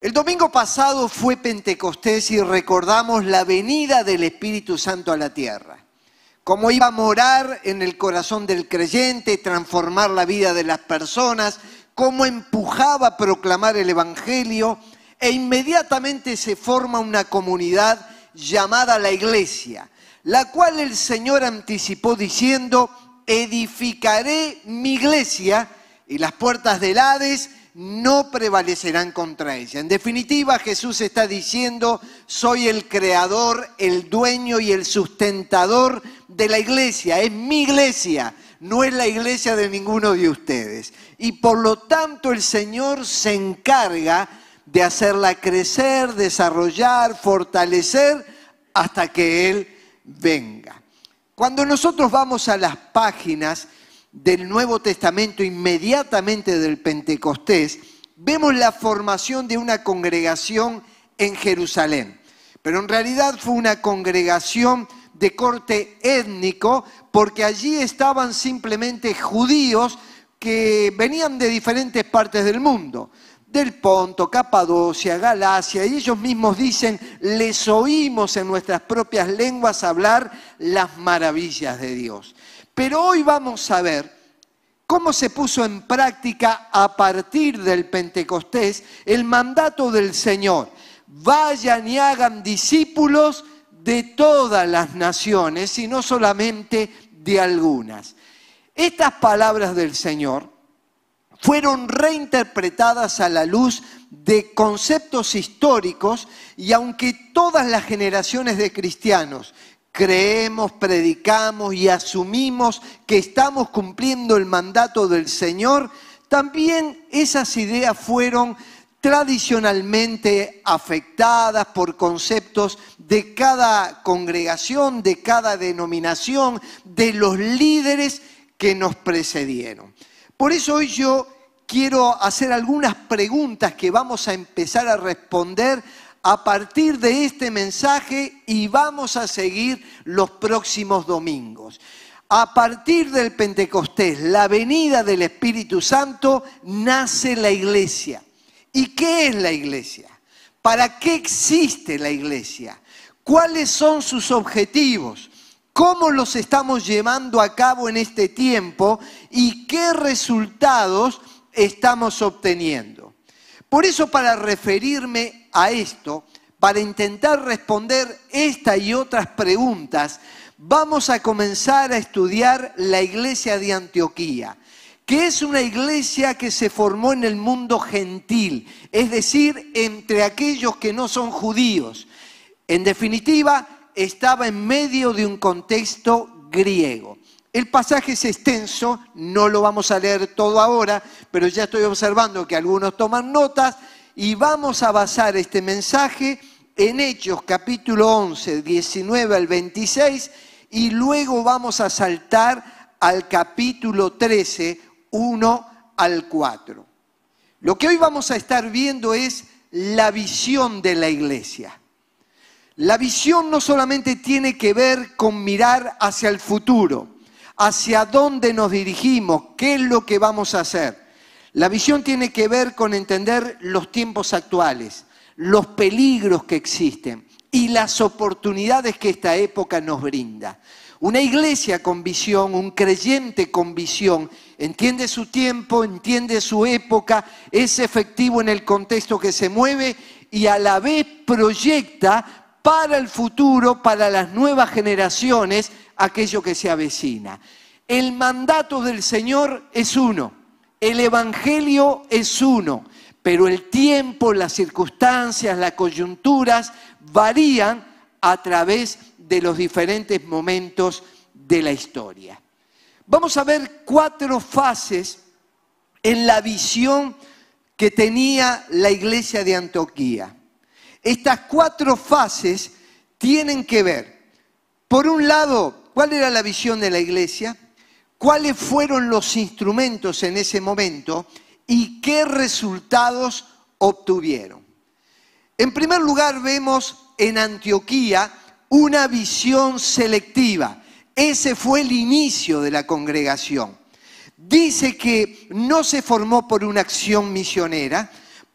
El domingo pasado fue Pentecostés y recordamos la venida del Espíritu Santo a la tierra. Cómo iba a morar en el corazón del creyente, transformar la vida de las personas, cómo empujaba a proclamar el Evangelio e inmediatamente se forma una comunidad llamada la iglesia, la cual el Señor anticipó diciendo, edificaré mi iglesia y las puertas del Hades no prevalecerán contra ella. En definitiva, Jesús está diciendo, soy el creador, el dueño y el sustentador de la iglesia. Es mi iglesia, no es la iglesia de ninguno de ustedes. Y por lo tanto el Señor se encarga de hacerla crecer, desarrollar, fortalecer hasta que Él venga. Cuando nosotros vamos a las páginas, del Nuevo Testamento, inmediatamente del Pentecostés, vemos la formación de una congregación en Jerusalén. Pero en realidad fue una congregación de corte étnico, porque allí estaban simplemente judíos que venían de diferentes partes del mundo, del Ponto, Capadocia, Galacia, y ellos mismos dicen, les oímos en nuestras propias lenguas hablar las maravillas de Dios. Pero hoy vamos a ver cómo se puso en práctica a partir del Pentecostés el mandato del Señor. Vayan y hagan discípulos de todas las naciones y no solamente de algunas. Estas palabras del Señor fueron reinterpretadas a la luz de conceptos históricos y aunque todas las generaciones de cristianos creemos, predicamos y asumimos que estamos cumpliendo el mandato del Señor, también esas ideas fueron tradicionalmente afectadas por conceptos de cada congregación, de cada denominación, de los líderes que nos precedieron. Por eso hoy yo quiero hacer algunas preguntas que vamos a empezar a responder a partir de este mensaje y vamos a seguir los próximos domingos. A partir del Pentecostés, la venida del Espíritu Santo, nace la iglesia. ¿Y qué es la iglesia? ¿Para qué existe la iglesia? ¿Cuáles son sus objetivos? ¿Cómo los estamos llevando a cabo en este tiempo? ¿Y qué resultados estamos obteniendo? Por eso para referirme a esto, para intentar responder esta y otras preguntas, vamos a comenzar a estudiar la iglesia de Antioquía, que es una iglesia que se formó en el mundo gentil, es decir, entre aquellos que no son judíos. En definitiva, estaba en medio de un contexto griego. El pasaje es extenso, no lo vamos a leer todo ahora, pero ya estoy observando que algunos toman notas y vamos a basar este mensaje en Hechos capítulo 11, 19 al 26 y luego vamos a saltar al capítulo 13, 1 al 4. Lo que hoy vamos a estar viendo es la visión de la iglesia. La visión no solamente tiene que ver con mirar hacia el futuro, hacia dónde nos dirigimos, qué es lo que vamos a hacer. La visión tiene que ver con entender los tiempos actuales, los peligros que existen y las oportunidades que esta época nos brinda. Una iglesia con visión, un creyente con visión, entiende su tiempo, entiende su época, es efectivo en el contexto que se mueve y a la vez proyecta para el futuro, para las nuevas generaciones, aquello que se avecina. El mandato del Señor es uno, el Evangelio es uno, pero el tiempo, las circunstancias, las coyunturas varían a través de los diferentes momentos de la historia. Vamos a ver cuatro fases en la visión que tenía la iglesia de Antioquía. Estas cuatro fases tienen que ver, por un lado, ¿Cuál era la visión de la iglesia? ¿Cuáles fueron los instrumentos en ese momento? ¿Y qué resultados obtuvieron? En primer lugar, vemos en Antioquía una visión selectiva. Ese fue el inicio de la congregación. Dice que no se formó por una acción misionera,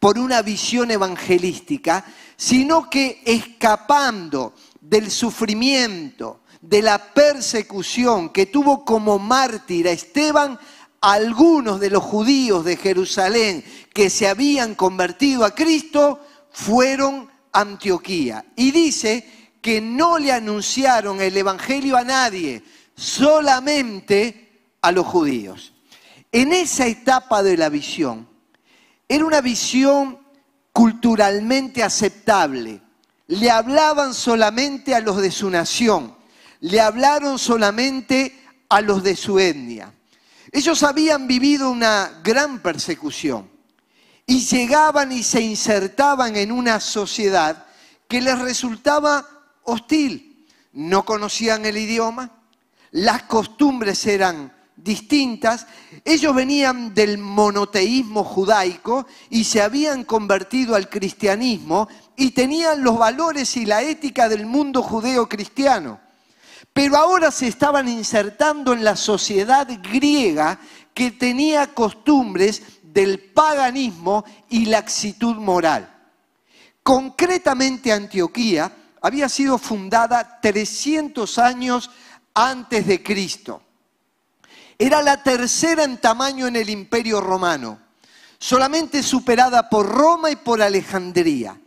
por una visión evangelística, sino que escapando del sufrimiento, de la persecución que tuvo como mártir a Esteban, algunos de los judíos de Jerusalén que se habían convertido a Cristo fueron a Antioquía. Y dice que no le anunciaron el Evangelio a nadie, solamente a los judíos. En esa etapa de la visión, era una visión culturalmente aceptable. Le hablaban solamente a los de su nación, le hablaron solamente a los de su etnia. Ellos habían vivido una gran persecución y llegaban y se insertaban en una sociedad que les resultaba hostil. No conocían el idioma, las costumbres eran distintas. Ellos venían del monoteísmo judaico y se habían convertido al cristianismo y tenían los valores y la ética del mundo judeo-cristiano. Pero ahora se estaban insertando en la sociedad griega que tenía costumbres del paganismo y laxitud moral. Concretamente Antioquía había sido fundada 300 años antes de Cristo. Era la tercera en tamaño en el imperio romano, solamente superada por Roma y por Alejandría.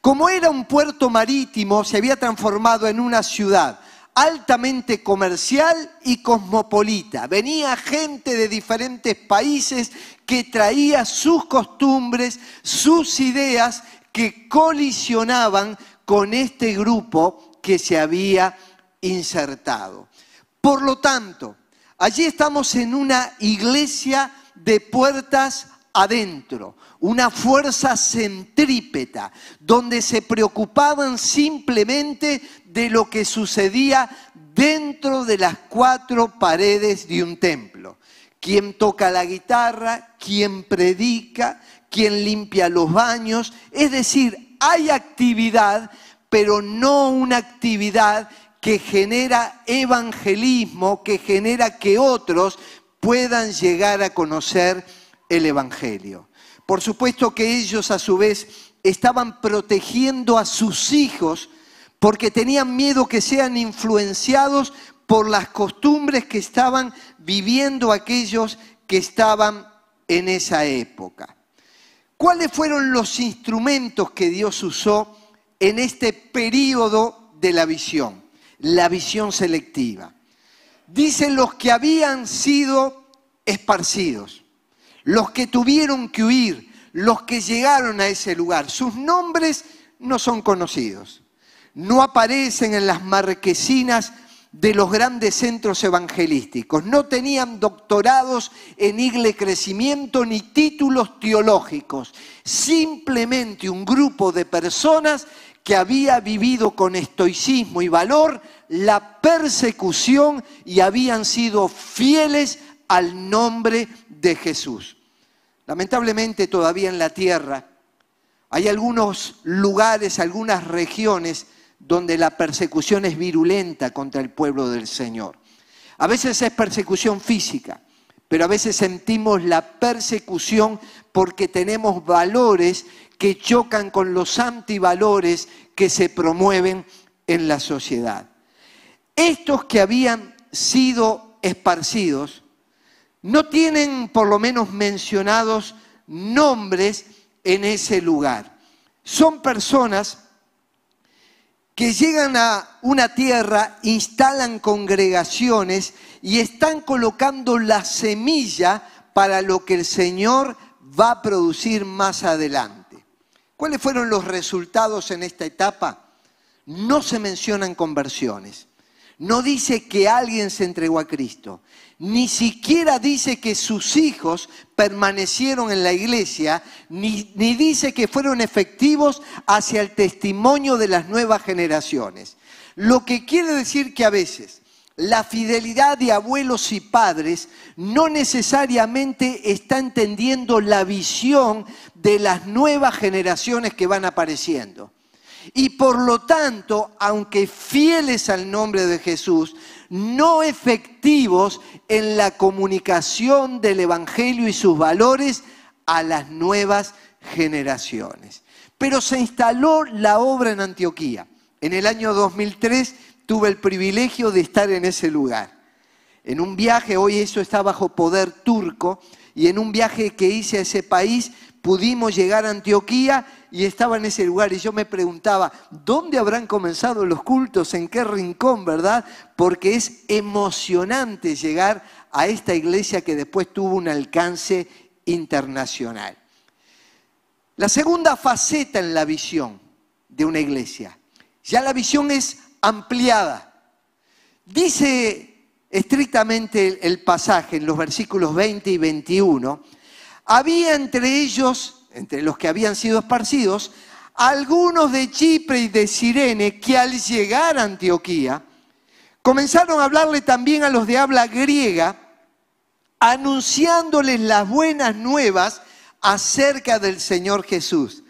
Como era un puerto marítimo, se había transformado en una ciudad altamente comercial y cosmopolita. Venía gente de diferentes países que traía sus costumbres, sus ideas que colisionaban con este grupo que se había insertado. Por lo tanto, allí estamos en una iglesia de puertas adentro, una fuerza centrípeta, donde se preocupaban simplemente de lo que sucedía dentro de las cuatro paredes de un templo. Quién toca la guitarra, quién predica, quién limpia los baños. Es decir, hay actividad, pero no una actividad que genera evangelismo, que genera que otros puedan llegar a conocer el Evangelio. Por supuesto que ellos a su vez estaban protegiendo a sus hijos porque tenían miedo que sean influenciados por las costumbres que estaban viviendo aquellos que estaban en esa época. ¿Cuáles fueron los instrumentos que Dios usó en este periodo de la visión? La visión selectiva. Dicen los que habían sido esparcidos los que tuvieron que huir, los que llegaron a ese lugar. Sus nombres no son conocidos, no aparecen en las marquesinas de los grandes centros evangelísticos. No tenían doctorados en igle crecimiento ni títulos teológicos. Simplemente un grupo de personas que había vivido con estoicismo y valor la persecución y habían sido fieles al nombre de Jesús. Lamentablemente todavía en la tierra hay algunos lugares, algunas regiones donde la persecución es virulenta contra el pueblo del Señor. A veces es persecución física, pero a veces sentimos la persecución porque tenemos valores que chocan con los antivalores que se promueven en la sociedad. Estos que habían sido esparcidos no tienen por lo menos mencionados nombres en ese lugar. Son personas que llegan a una tierra, instalan congregaciones y están colocando la semilla para lo que el Señor va a producir más adelante. ¿Cuáles fueron los resultados en esta etapa? No se mencionan conversiones. No dice que alguien se entregó a Cristo ni siquiera dice que sus hijos permanecieron en la iglesia, ni, dice que fueron efectivos hacia el testimonio de las nuevas generaciones. Lo que quiere decir que a veces la fidelidad de abuelos y padres no necesariamente está entendiendo la visión de las nuevas generaciones que van apareciendo. Y por lo tanto, aunque fieles al nombre de Jesús, no efectivos en la comunicación del Evangelio y sus valores a las nuevas generaciones. Pero se instaló la obra en Antioquía. En el año 2003 tuve el privilegio de estar en ese lugar. En un viaje, hoy eso está bajo poder turco, y en un viaje que hice a ese país pudimos llegar a Antioquía y estaba en ese lugar y yo me preguntaba, ¿dónde habrán comenzado los cultos? ¿En qué rincón, verdad? Porque es emocionante llegar a esta iglesia que después tuvo un alcance internacional. La segunda faceta en la visión de una iglesia, ya la visión es ampliada. Dice estrictamente el pasaje en los versículos 20 y 21, había entre ellos, entre los que habían sido esparcidos, algunos de Chipre y de Sirene que al llegar a Antioquía comenzaron a hablarle también a los de habla griega, anunciándoles las buenas nuevas acerca del Señor Jesús.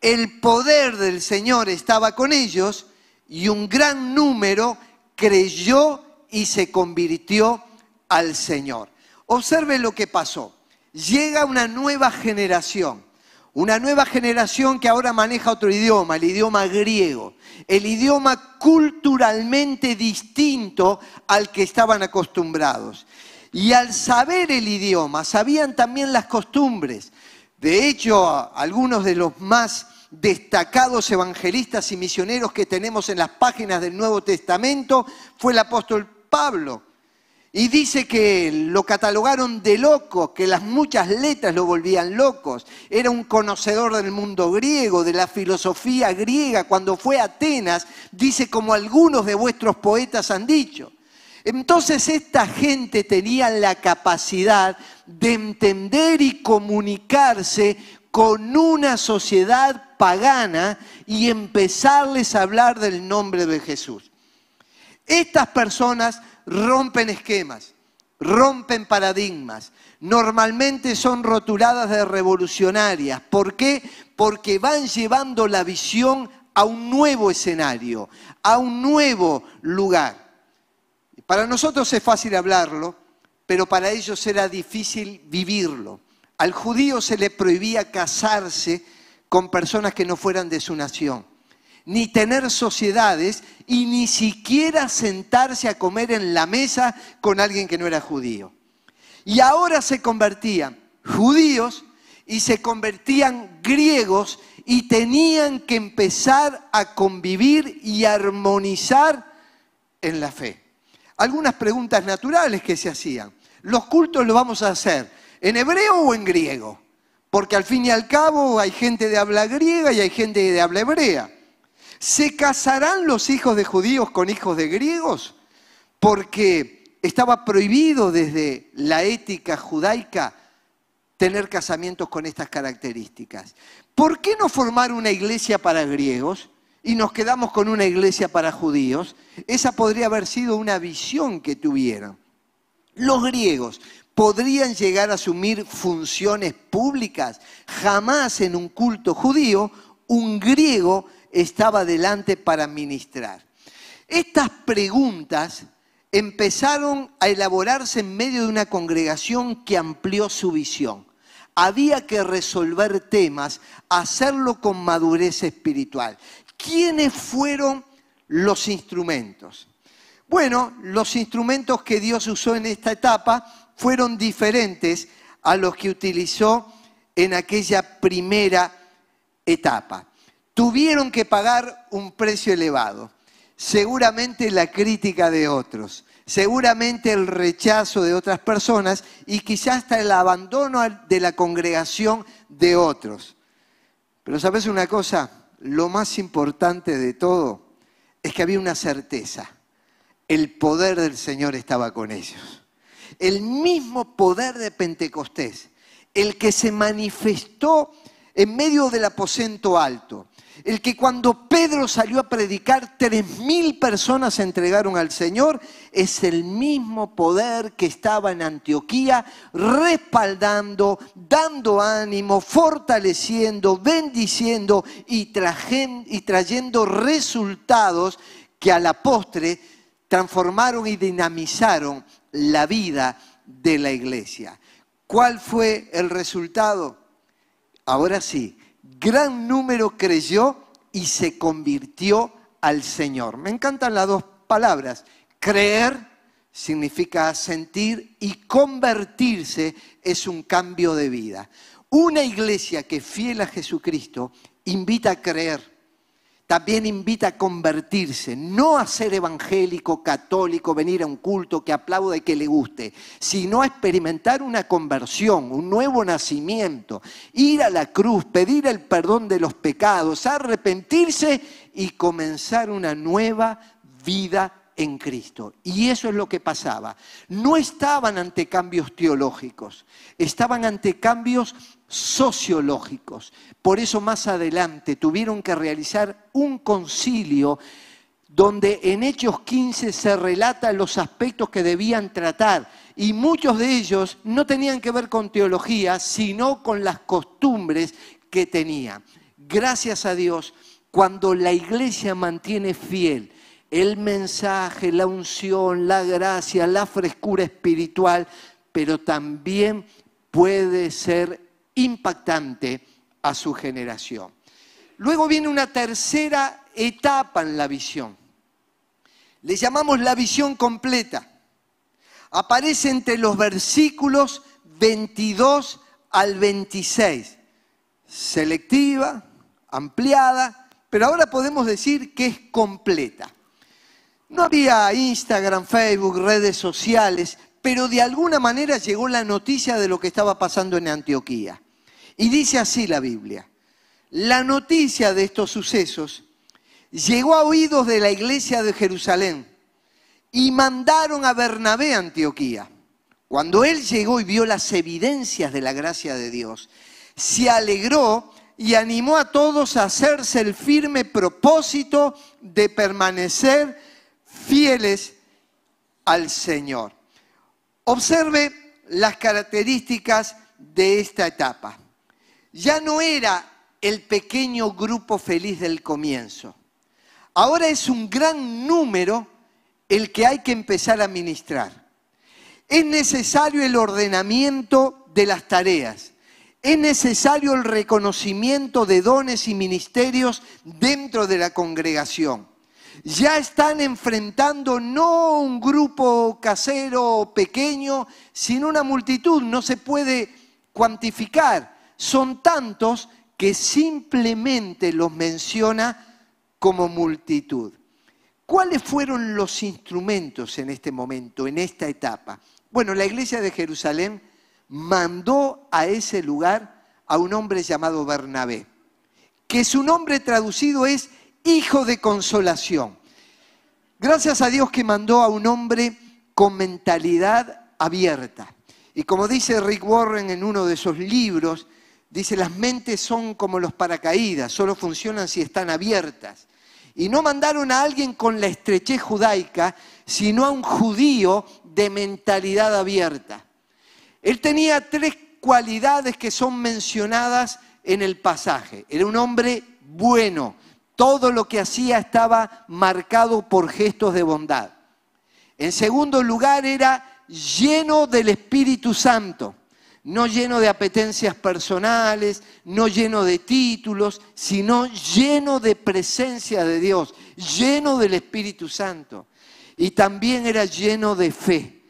El poder del Señor estaba con ellos y un gran número creyó y se convirtió al Señor. Observe lo que pasó. Llega una nueva generación, una nueva generación que ahora maneja otro idioma, el idioma griego, el idioma culturalmente distinto al que estaban acostumbrados. Y al saber el idioma, sabían también las costumbres. De hecho, algunos de los más destacados evangelistas y misioneros que tenemos en las páginas del Nuevo Testamento fue el apóstol Pablo. Y dice que lo catalogaron de loco, que las muchas letras lo volvían locos. Era un conocedor del mundo griego, de la filosofía griega. Cuando fue a Atenas, dice como algunos de vuestros poetas han dicho. Entonces esta gente tenía la capacidad de entender y comunicarse con una sociedad pagana y empezarles a hablar del nombre de Jesús. Estas personas rompen esquemas, rompen paradigmas, normalmente son rotuladas de revolucionarias. ¿Por qué? Porque van llevando la visión a un nuevo escenario, a un nuevo lugar. Para nosotros es fácil hablarlo, pero para ellos era difícil vivirlo. Al judío se le prohibía casarse con personas que no fueran de su nación ni tener sociedades y ni siquiera sentarse a comer en la mesa con alguien que no era judío. Y ahora se convertían judíos y se convertían griegos y tenían que empezar a convivir y armonizar en la fe. Algunas preguntas naturales que se hacían. ¿Los cultos los vamos a hacer en hebreo o en griego? Porque al fin y al cabo hay gente de habla griega y hay gente de habla hebrea. ¿Se casarán los hijos de judíos con hijos de griegos? Porque estaba prohibido desde la ética judaica tener casamientos con estas características. ¿Por qué no formar una iglesia para griegos y nos quedamos con una iglesia para judíos? Esa podría haber sido una visión que tuvieran. Los griegos podrían llegar a asumir funciones públicas. Jamás en un culto judío un griego estaba delante para ministrar. Estas preguntas empezaron a elaborarse en medio de una congregación que amplió su visión. Había que resolver temas, hacerlo con madurez espiritual. ¿Quiénes fueron los instrumentos? Bueno, los instrumentos que Dios usó en esta etapa fueron diferentes a los que utilizó en aquella primera etapa tuvieron que pagar un precio elevado. Seguramente la crítica de otros, seguramente el rechazo de otras personas y quizás hasta el abandono de la congregación de otros. Pero sabes una cosa, lo más importante de todo es que había una certeza, el poder del Señor estaba con ellos. El mismo poder de Pentecostés, el que se manifestó en medio del aposento alto, el que cuando Pedro salió a predicar, tres mil personas se entregaron al Señor, es el mismo poder que estaba en Antioquía, respaldando, dando ánimo, fortaleciendo, bendiciendo y, y trayendo resultados que a la postre transformaron y dinamizaron la vida de la iglesia. ¿Cuál fue el resultado? Ahora sí, gran número creyó y se convirtió al Señor. Me encantan las dos palabras. Creer significa sentir y convertirse es un cambio de vida. Una iglesia que fiel a Jesucristo invita a creer también invita a convertirse, no a ser evangélico, católico, venir a un culto que aplauda y que le guste, sino a experimentar una conversión, un nuevo nacimiento, ir a la cruz, pedir el perdón de los pecados, arrepentirse y comenzar una nueva vida en Cristo. Y eso es lo que pasaba. No estaban ante cambios teológicos, estaban ante cambios sociológicos. Por eso más adelante tuvieron que realizar un concilio donde en Hechos 15 se relatan los aspectos que debían tratar y muchos de ellos no tenían que ver con teología, sino con las costumbres que tenían. Gracias a Dios, cuando la iglesia mantiene fiel el mensaje, la unción, la gracia, la frescura espiritual, pero también puede ser impactante a su generación. Luego viene una tercera etapa en la visión. Le llamamos la visión completa. Aparece entre los versículos 22 al 26. Selectiva, ampliada, pero ahora podemos decir que es completa. No había Instagram, Facebook, redes sociales, pero de alguna manera llegó la noticia de lo que estaba pasando en Antioquía. Y dice así la Biblia, la noticia de estos sucesos llegó a oídos de la iglesia de Jerusalén y mandaron a Bernabé a Antioquía. Cuando él llegó y vio las evidencias de la gracia de Dios, se alegró y animó a todos a hacerse el firme propósito de permanecer fieles al Señor. Observe las características de esta etapa. Ya no era el pequeño grupo feliz del comienzo. Ahora es un gran número el que hay que empezar a ministrar. Es necesario el ordenamiento de las tareas. Es necesario el reconocimiento de dones y ministerios dentro de la congregación ya están enfrentando no un grupo casero pequeño, sino una multitud, no se puede cuantificar. Son tantos que simplemente los menciona como multitud. ¿Cuáles fueron los instrumentos en este momento, en esta etapa? Bueno, la iglesia de Jerusalén mandó a ese lugar a un hombre llamado Bernabé, que su nombre traducido es hijo de consolación. Gracias a Dios que mandó a un hombre con mentalidad abierta. Y como dice Rick Warren en uno de esos libros, dice, las mentes son como los paracaídas, solo funcionan si están abiertas. Y no mandaron a alguien con la estrechez judaica, sino a un judío de mentalidad abierta. Él tenía tres cualidades que son mencionadas en el pasaje. Era un hombre bueno, todo lo que hacía estaba marcado por gestos de bondad. En segundo lugar, era lleno del Espíritu Santo, no lleno de apetencias personales, no lleno de títulos, sino lleno de presencia de Dios, lleno del Espíritu Santo. Y también era lleno de fe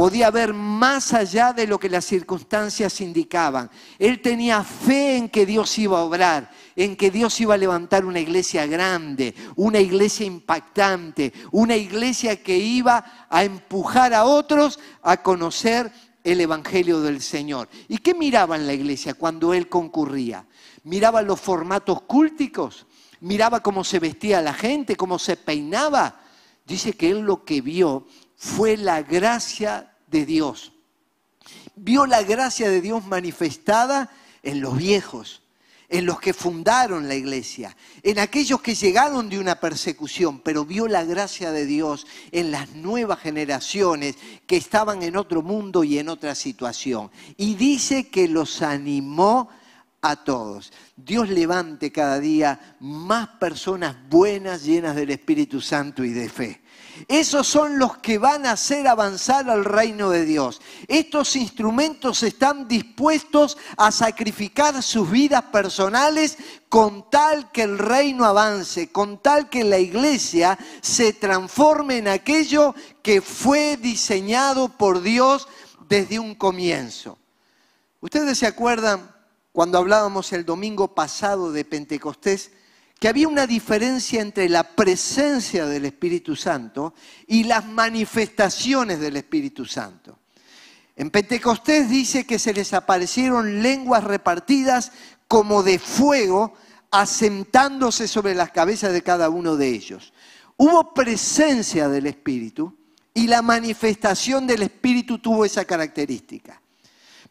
podía ver más allá de lo que las circunstancias indicaban. Él tenía fe en que Dios iba a obrar, en que Dios iba a levantar una iglesia grande, una iglesia impactante, una iglesia que iba a empujar a otros a conocer el Evangelio del Señor. ¿Y qué miraba en la iglesia cuando él concurría? Miraba los formatos cúlticos, miraba cómo se vestía la gente, cómo se peinaba. Dice que él lo que vio fue la gracia de Dios. Vio la gracia de Dios manifestada en los viejos, en los que fundaron la iglesia, en aquellos que llegaron de una persecución, pero vio la gracia de Dios en las nuevas generaciones que estaban en otro mundo y en otra situación. Y dice que los animó a todos. Dios levante cada día más personas buenas, llenas del Espíritu Santo y de fe. Esos son los que van a hacer avanzar al reino de Dios. Estos instrumentos están dispuestos a sacrificar sus vidas personales con tal que el reino avance, con tal que la iglesia se transforme en aquello que fue diseñado por Dios desde un comienzo. ¿Ustedes se acuerdan cuando hablábamos el domingo pasado de Pentecostés? Que había una diferencia entre la presencia del Espíritu Santo y las manifestaciones del Espíritu Santo. En Pentecostés dice que se les aparecieron lenguas repartidas como de fuego, asentándose sobre las cabezas de cada uno de ellos. Hubo presencia del Espíritu y la manifestación del Espíritu tuvo esa característica.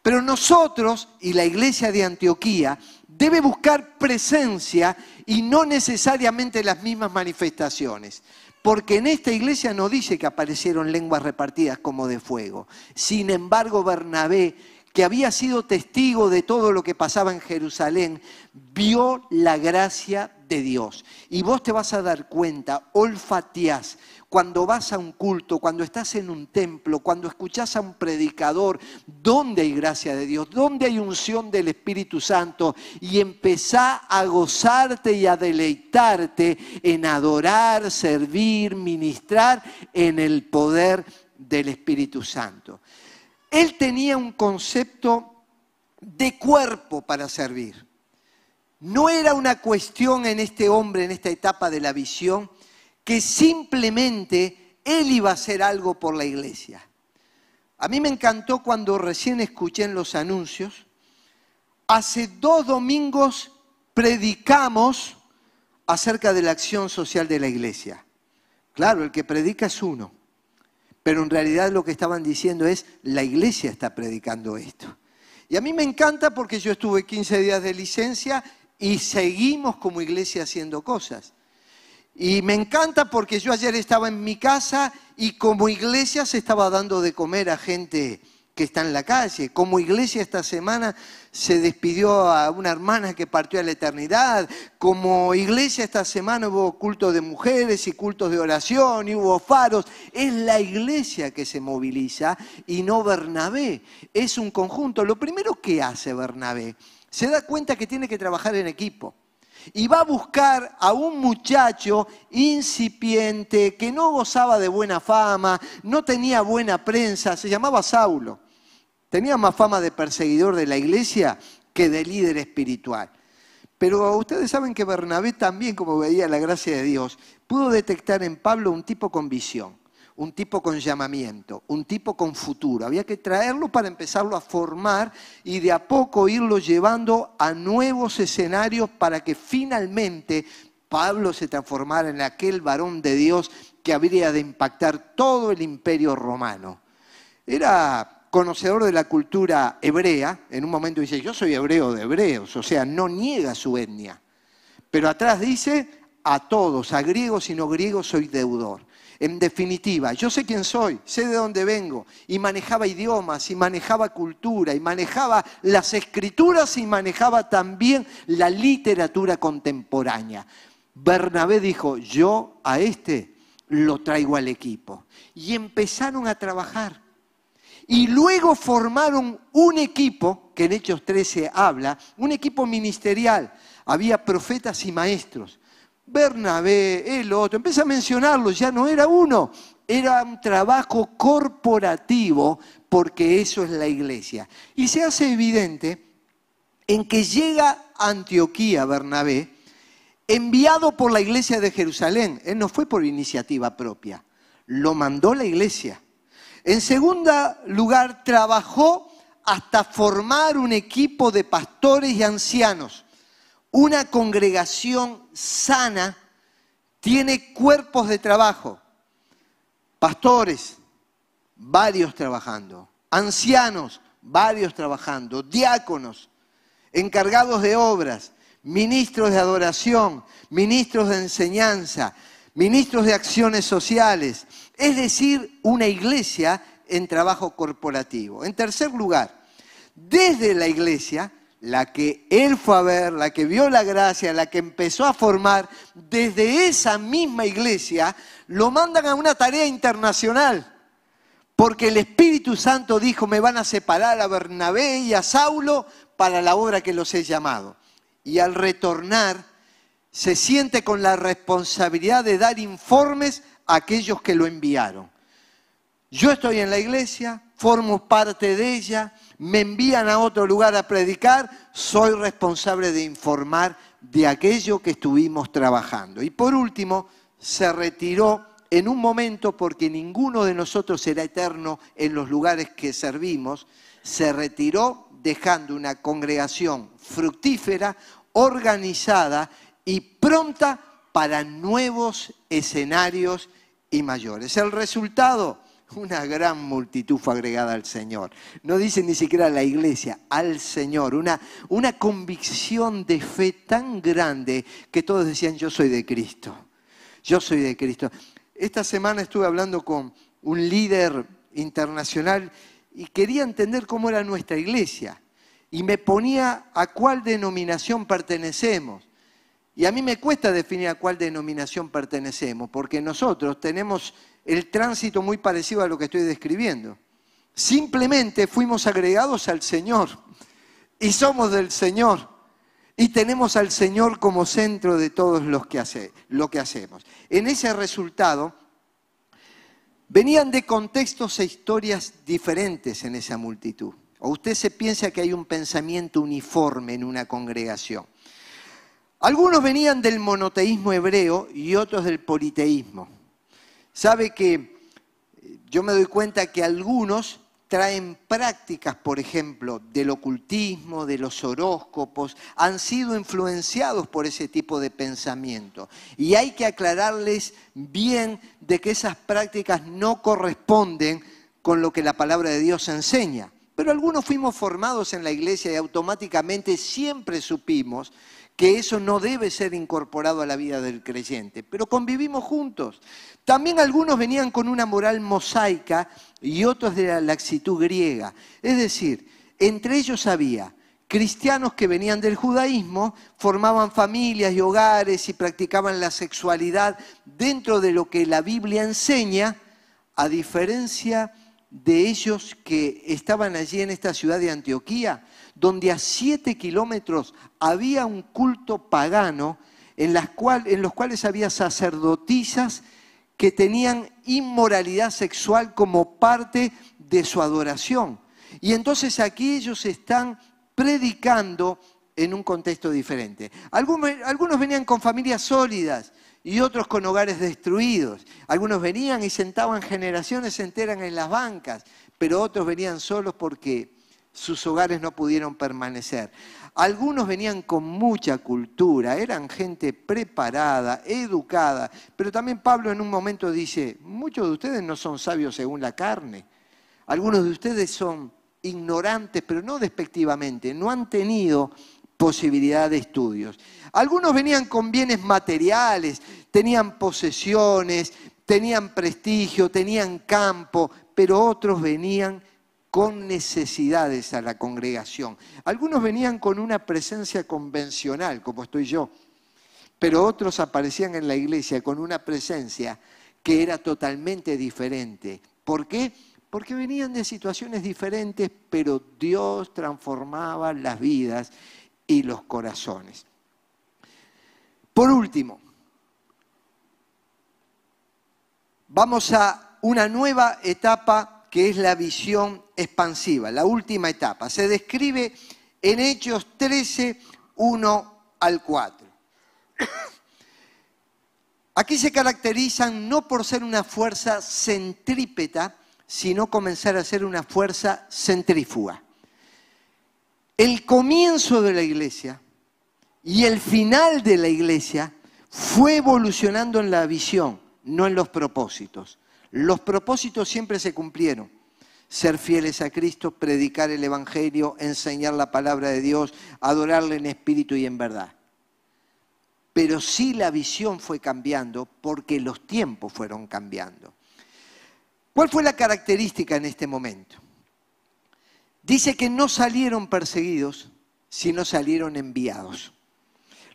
Pero nosotros y la iglesia de Antioquía debe buscar presencia y no necesariamente las mismas manifestaciones. Porque en esta iglesia no dice que aparecieron lenguas repartidas como de fuego. Sin embargo, Bernabé, que había sido testigo de todo lo que pasaba en Jerusalén, vio la gracia de Dios. Y vos te vas a dar cuenta, olfateás, cuando vas a un culto, cuando estás en un templo, cuando escuchás a un predicador, ¿dónde hay gracia de Dios? ¿Dónde hay unción del Espíritu Santo? Y empezá a gozarte y a deleitarte en adorar, servir, ministrar en el poder del Espíritu Santo. Él tenía un concepto de cuerpo para servir. No era una cuestión en este hombre, en esta etapa de la visión, que simplemente él iba a hacer algo por la iglesia. A mí me encantó cuando recién escuché en los anuncios, hace dos domingos predicamos acerca de la acción social de la iglesia. Claro, el que predica es uno, pero en realidad lo que estaban diciendo es, la iglesia está predicando esto. Y a mí me encanta porque yo estuve 15 días de licencia y seguimos como iglesia haciendo cosas. Y me encanta porque yo ayer estaba en mi casa y como iglesia se estaba dando de comer a gente que está en la calle. Como iglesia esta semana se despidió a una hermana que partió a la eternidad. Como iglesia esta semana hubo cultos de mujeres y cultos de oración y hubo faros. Es la iglesia que se moviliza y no Bernabé. Es un conjunto. Lo primero que hace Bernabé, se da cuenta que tiene que trabajar en equipo y va a buscar a un muchacho incipiente que no gozaba de buena fama, no tenía buena prensa, se llamaba Saulo. Tenía más fama de perseguidor de la iglesia que de líder espiritual. Pero ustedes saben que Bernabé también, como veía la gracia de Dios, pudo detectar en Pablo un tipo con visión un tipo con llamamiento, un tipo con futuro. Había que traerlo para empezarlo a formar y de a poco irlo llevando a nuevos escenarios para que finalmente Pablo se transformara en aquel varón de Dios que habría de impactar todo el imperio romano. Era conocedor de la cultura hebrea, en un momento dice, yo soy hebreo de hebreos, o sea, no niega su etnia. Pero atrás dice, a todos, a griegos y no griegos, soy deudor. En definitiva, yo sé quién soy, sé de dónde vengo, y manejaba idiomas, y manejaba cultura, y manejaba las escrituras, y manejaba también la literatura contemporánea. Bernabé dijo, yo a este lo traigo al equipo. Y empezaron a trabajar. Y luego formaron un equipo, que en Hechos 13 habla, un equipo ministerial. Había profetas y maestros. Bernabé, el otro, empieza a mencionarlos, ya no era uno, era un trabajo corporativo porque eso es la iglesia. Y se hace evidente en que llega a Antioquía Bernabé, enviado por la iglesia de Jerusalén. Él no fue por iniciativa propia, lo mandó la iglesia. En segundo lugar, trabajó hasta formar un equipo de pastores y ancianos una congregación sana tiene cuerpos de trabajo, pastores, varios trabajando, ancianos, varios trabajando, diáconos, encargados de obras, ministros de adoración, ministros de enseñanza, ministros de acciones sociales, es decir, una iglesia en trabajo corporativo. En tercer lugar, desde la iglesia la que él fue a ver, la que vio la gracia, la que empezó a formar, desde esa misma iglesia lo mandan a una tarea internacional. Porque el Espíritu Santo dijo, me van a separar a Bernabé y a Saulo para la obra que los he llamado. Y al retornar, se siente con la responsabilidad de dar informes a aquellos que lo enviaron. Yo estoy en la iglesia, formo parte de ella, me envían a otro lugar a predicar, soy responsable de informar de aquello que estuvimos trabajando. Y por último, se retiró en un momento, porque ninguno de nosotros será eterno en los lugares que servimos, se retiró dejando una congregación fructífera, organizada y pronta para nuevos escenarios y mayores. El resultado, una gran multitud fue agregada al Señor. No dice ni siquiera la iglesia, al Señor. Una, una convicción de fe tan grande que todos decían, yo soy de Cristo. Yo soy de Cristo. Esta semana estuve hablando con un líder internacional y quería entender cómo era nuestra iglesia. Y me ponía a cuál denominación pertenecemos. Y a mí me cuesta definir a cuál denominación pertenecemos, porque nosotros tenemos el tránsito muy parecido a lo que estoy describiendo. Simplemente fuimos agregados al Señor y somos del Señor y tenemos al Señor como centro de todos los que lo que hacemos. En ese resultado venían de contextos e historias diferentes en esa multitud. O usted se piensa que hay un pensamiento uniforme en una congregación. Algunos venían del monoteísmo hebreo y otros del politeísmo. Sabe que eh, yo me doy cuenta que algunos traen prácticas, por ejemplo, del ocultismo, de los horóscopos, han sido influenciados por ese tipo de pensamiento. Y hay que aclararles bien de que esas prácticas no corresponden con lo que la palabra de Dios enseña. Pero algunos fuimos formados en la iglesia y automáticamente siempre supimos que eso no debe ser incorporado a la vida del creyente, pero convivimos juntos. También algunos venían con una moral mosaica y otros de la laxitud griega. Es decir, entre ellos había cristianos que venían del judaísmo, formaban familias y hogares y practicaban la sexualidad dentro de lo que la Biblia enseña, a diferencia de ellos que estaban allí en esta ciudad de Antioquía, donde a siete kilómetros había un culto pagano en, los cuales había sacerdotisas que tenían inmoralidad sexual como parte de su adoración. Y entonces aquí ellos están predicando en un contexto diferente. Algunos, algunos venían con familias sólidas, y otros con hogares destruidos. Algunos venían y sentaban generaciones enteras en las bancas, pero otros venían solos porque sus hogares no pudieron permanecer. Algunos venían con mucha cultura, eran gente preparada, educada, pero también Pablo en un momento dice, muchos de ustedes no son sabios según la carne, algunos de ustedes son ignorantes, pero no despectivamente, no han tenido posibilidad de estudios. Algunos venían con bienes materiales, tenían posesiones, tenían prestigio, tenían campo, pero otros venían con necesidades a la congregación. Algunos venían con una presencia convencional, como estoy yo, pero otros aparecían en la iglesia con una presencia que era totalmente diferente. ¿Por qué? Porque venían de situaciones diferentes, pero Dios transformaba las vidas y los corazones. Por último, vamos a una nueva etapa que es la visión expansiva, la última etapa. Se describe en Hechos 13, 1 al 4. Aquí se caracterizan no por ser una fuerza centrípeta, sino comenzar a ser una fuerza centrífuga el comienzo de la iglesia y el final de la iglesia fue evolucionando en la visión, no en los propósitos. Los propósitos siempre se cumplieron. Ser fieles a Cristo, predicar el Evangelio, enseñar la palabra de Dios, adorarle en espíritu y en verdad. Pero sí la visión fue cambiando porque los tiempos fueron cambiando. ¿Cuál fue la característica en este momento? Dice que no salieron perseguidos, sino salieron enviados.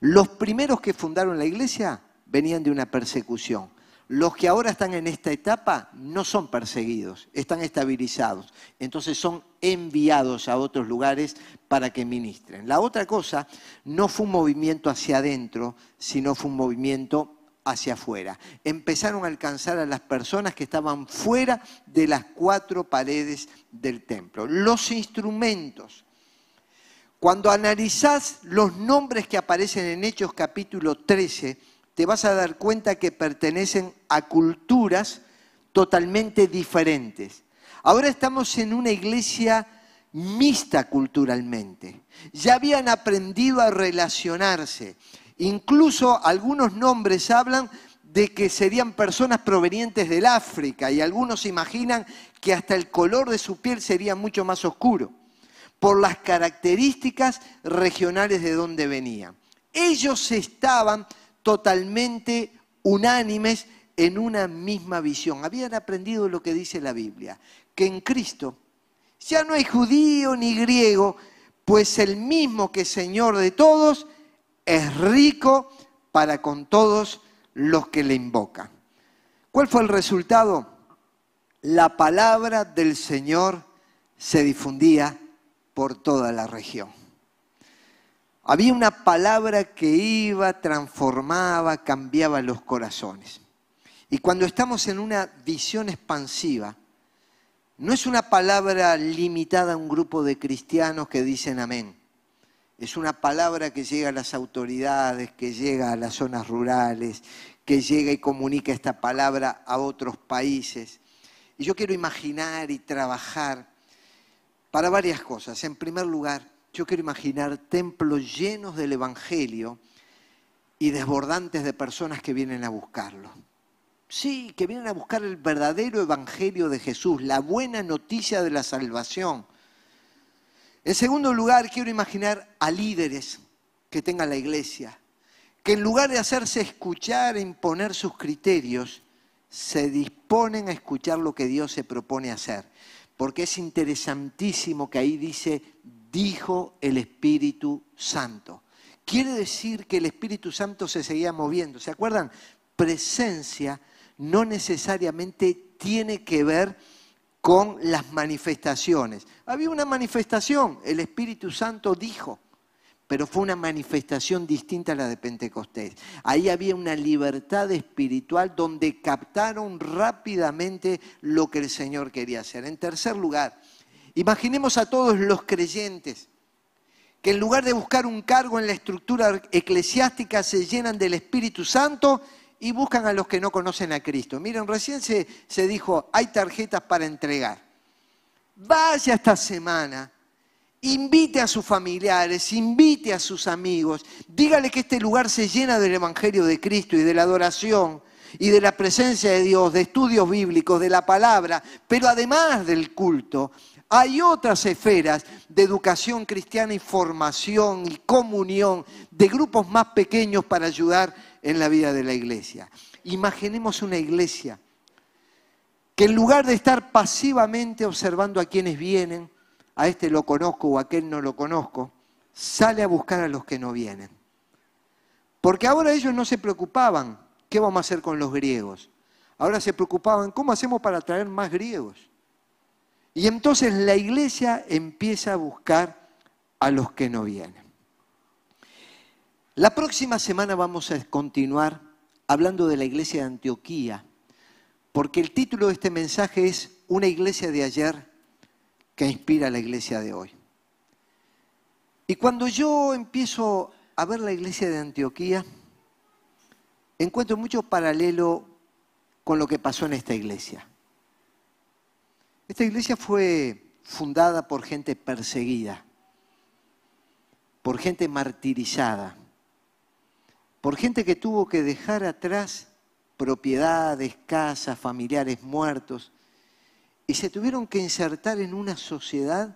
Los primeros que fundaron la iglesia venían de una persecución. Los que ahora están en esta etapa no son perseguidos, están estabilizados. Entonces son enviados a otros lugares para que ministren. La otra cosa no fue un movimiento hacia adentro, sino fue un movimiento hacia afuera. Empezaron a alcanzar a las personas que estaban fuera de las cuatro paredes del templo. Los instrumentos. Cuando analizás los nombres que aparecen en Hechos capítulo 13, te vas a dar cuenta que pertenecen a culturas totalmente diferentes. Ahora estamos en una iglesia mixta culturalmente. Ya habían aprendido a relacionarse. Incluso algunos nombres hablan de que serían personas provenientes del África y algunos imaginan que hasta el color de su piel sería mucho más oscuro por las características regionales de donde venían. Ellos estaban totalmente unánimes en una misma visión. Habían aprendido lo que dice la Biblia, que en Cristo ya no hay judío ni griego, pues el mismo que Señor de todos es rico para con todos los que le invocan. ¿Cuál fue el resultado? La palabra del Señor se difundía por toda la región. Había una palabra que iba, transformaba, cambiaba los corazones. Y cuando estamos en una visión expansiva, no es una palabra limitada a un grupo de cristianos que dicen amén. Es una palabra que llega a las autoridades, que llega a las zonas rurales, que llega y comunica esta palabra a otros países. Y yo quiero imaginar y trabajar para varias cosas. En primer lugar, yo quiero imaginar templos llenos del Evangelio y desbordantes de personas que vienen a buscarlo. Sí, que vienen a buscar el verdadero Evangelio de Jesús, la buena noticia de la salvación. En segundo lugar, quiero imaginar a líderes que tengan la iglesia, que en lugar de hacerse escuchar e imponer sus criterios, se disponen a escuchar lo que Dios se propone hacer. Porque es interesantísimo que ahí dice dijo el Espíritu Santo. Quiere decir que el Espíritu Santo se seguía moviendo. ¿Se acuerdan? Presencia no necesariamente tiene que ver con las manifestaciones. Había una manifestación, el Espíritu Santo dijo, pero fue una manifestación distinta a la de Pentecostés. Ahí había una libertad espiritual donde captaron rápidamente lo que el Señor quería hacer. En tercer lugar, Imaginemos a todos los creyentes que en lugar de buscar un cargo en la estructura eclesiástica se llenan del Espíritu Santo y buscan a los que no conocen a Cristo. Miren, recién se, se dijo, hay tarjetas para entregar. Vaya esta semana, invite a sus familiares, invite a sus amigos, dígale que este lugar se llena del Evangelio de Cristo y de la adoración y de la presencia de Dios, de estudios bíblicos, de la palabra, pero además del culto, hay otras esferas de educación cristiana y formación y comunión de grupos más pequeños para ayudar en la vida de la iglesia. Imaginemos una iglesia que en lugar de estar pasivamente observando a quienes vienen, a este lo conozco o a aquel no lo conozco, sale a buscar a los que no vienen. Porque ahora ellos no se preocupaban, ¿qué vamos a hacer con los griegos? Ahora se preocupaban, ¿cómo hacemos para traer más griegos? Y entonces la iglesia empieza a buscar a los que no vienen. La próxima semana vamos a continuar hablando de la iglesia de Antioquía, porque el título de este mensaje es Una iglesia de ayer que inspira a la iglesia de hoy. Y cuando yo empiezo a ver la iglesia de Antioquía, encuentro mucho paralelo con lo que pasó en esta iglesia. Esta iglesia fue fundada por gente perseguida, por gente martirizada, por gente que tuvo que dejar atrás propiedades, casas, familiares muertos, y se tuvieron que insertar en una sociedad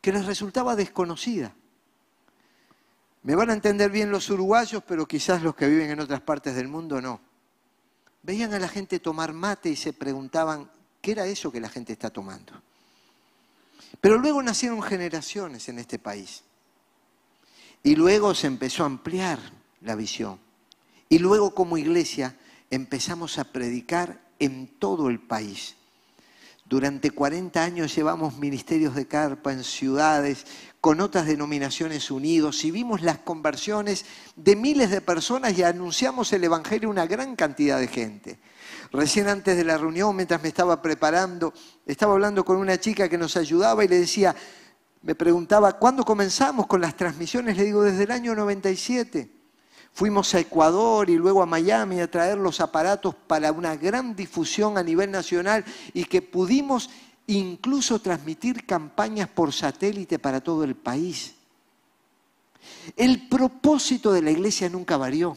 que les resultaba desconocida. Me van a entender bien los uruguayos, pero quizás los que viven en otras partes del mundo no. Veían a la gente tomar mate y se preguntaban, ¿Qué era eso que la gente está tomando? Pero luego nacieron generaciones en este país. Y luego se empezó a ampliar la visión. Y luego como iglesia empezamos a predicar en todo el país. Durante 40 años llevamos ministerios de carpa en ciudades con otras denominaciones unidos y vimos las conversiones de miles de personas y anunciamos el Evangelio a una gran cantidad de gente. Recién antes de la reunión, mientras me estaba preparando, estaba hablando con una chica que nos ayudaba y le decía, me preguntaba, ¿cuándo comenzamos con las transmisiones? Le digo, desde el año 97. Fuimos a Ecuador y luego a Miami a traer los aparatos para una gran difusión a nivel nacional y que pudimos incluso transmitir campañas por satélite para todo el país. El propósito de la iglesia nunca varió,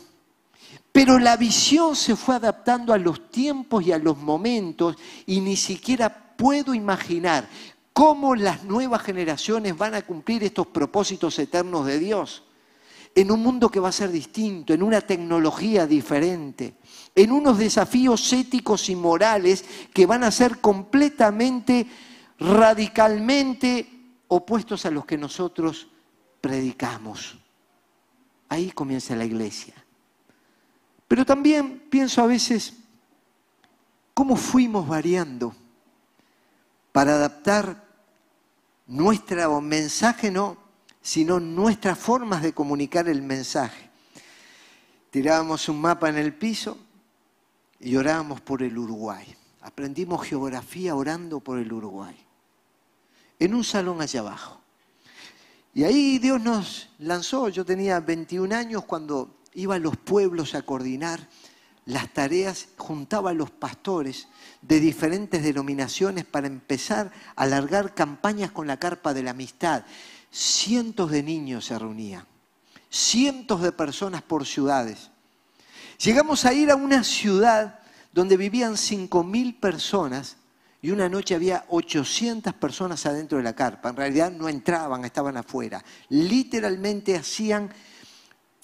pero la visión se fue adaptando a los tiempos y a los momentos y ni siquiera puedo imaginar cómo las nuevas generaciones van a cumplir estos propósitos eternos de Dios en un mundo que va a ser distinto, en una tecnología diferente, en unos desafíos éticos y morales que van a ser completamente, radicalmente opuestos a los que nosotros predicamos. Ahí comienza la iglesia. Pero también pienso a veces cómo fuimos variando para adaptar nuestro mensaje, no, sino nuestras formas de comunicar el mensaje. Tirábamos un mapa en el piso y orábamos por el Uruguay. Aprendimos geografía orando por el Uruguay. En un salón allá abajo. Y ahí Dios nos lanzó. Yo tenía 21 años cuando iba a los pueblos a coordinar las tareas, juntaba a los pastores de diferentes denominaciones para empezar a alargar campañas con la carpa de la amistad cientos de niños se reunían, cientos de personas por ciudades. Llegamos a ir a una ciudad donde vivían 5.000 personas y una noche había 800 personas adentro de la carpa. En realidad no entraban, estaban afuera. Literalmente hacían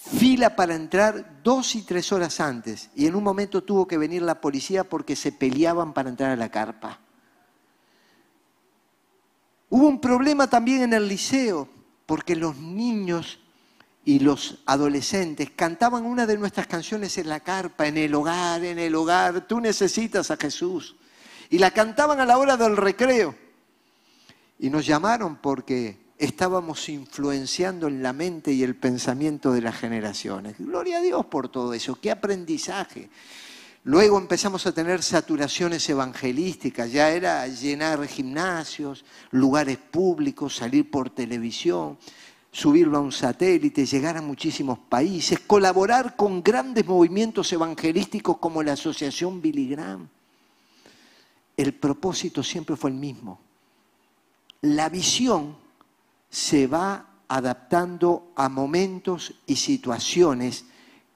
fila para entrar dos y tres horas antes y en un momento tuvo que venir la policía porque se peleaban para entrar a la carpa. Hubo un problema también en el liceo, porque los niños y los adolescentes cantaban una de nuestras canciones en la carpa, en el hogar, en el hogar, tú necesitas a Jesús. Y la cantaban a la hora del recreo. Y nos llamaron porque estábamos influenciando en la mente y el pensamiento de las generaciones. Gloria a Dios por todo eso, qué aprendizaje. Luego empezamos a tener saturaciones evangelísticas, ya era llenar gimnasios, lugares públicos, salir por televisión, subirlo a un satélite, llegar a muchísimos países, colaborar con grandes movimientos evangelísticos como la Asociación Billy Graham. El propósito siempre fue el mismo. La visión se va adaptando a momentos y situaciones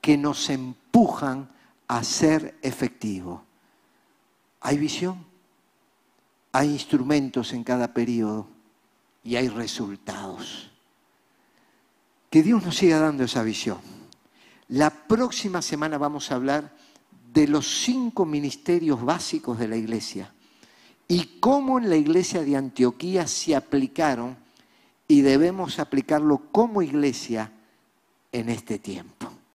que nos empujan a ser efectivo. Hay visión, hay instrumentos en cada periodo y hay resultados. Que Dios nos siga dando esa visión. La próxima semana vamos a hablar de los cinco ministerios básicos de la iglesia y cómo en la iglesia de Antioquía se aplicaron y debemos aplicarlo como iglesia en este tiempo.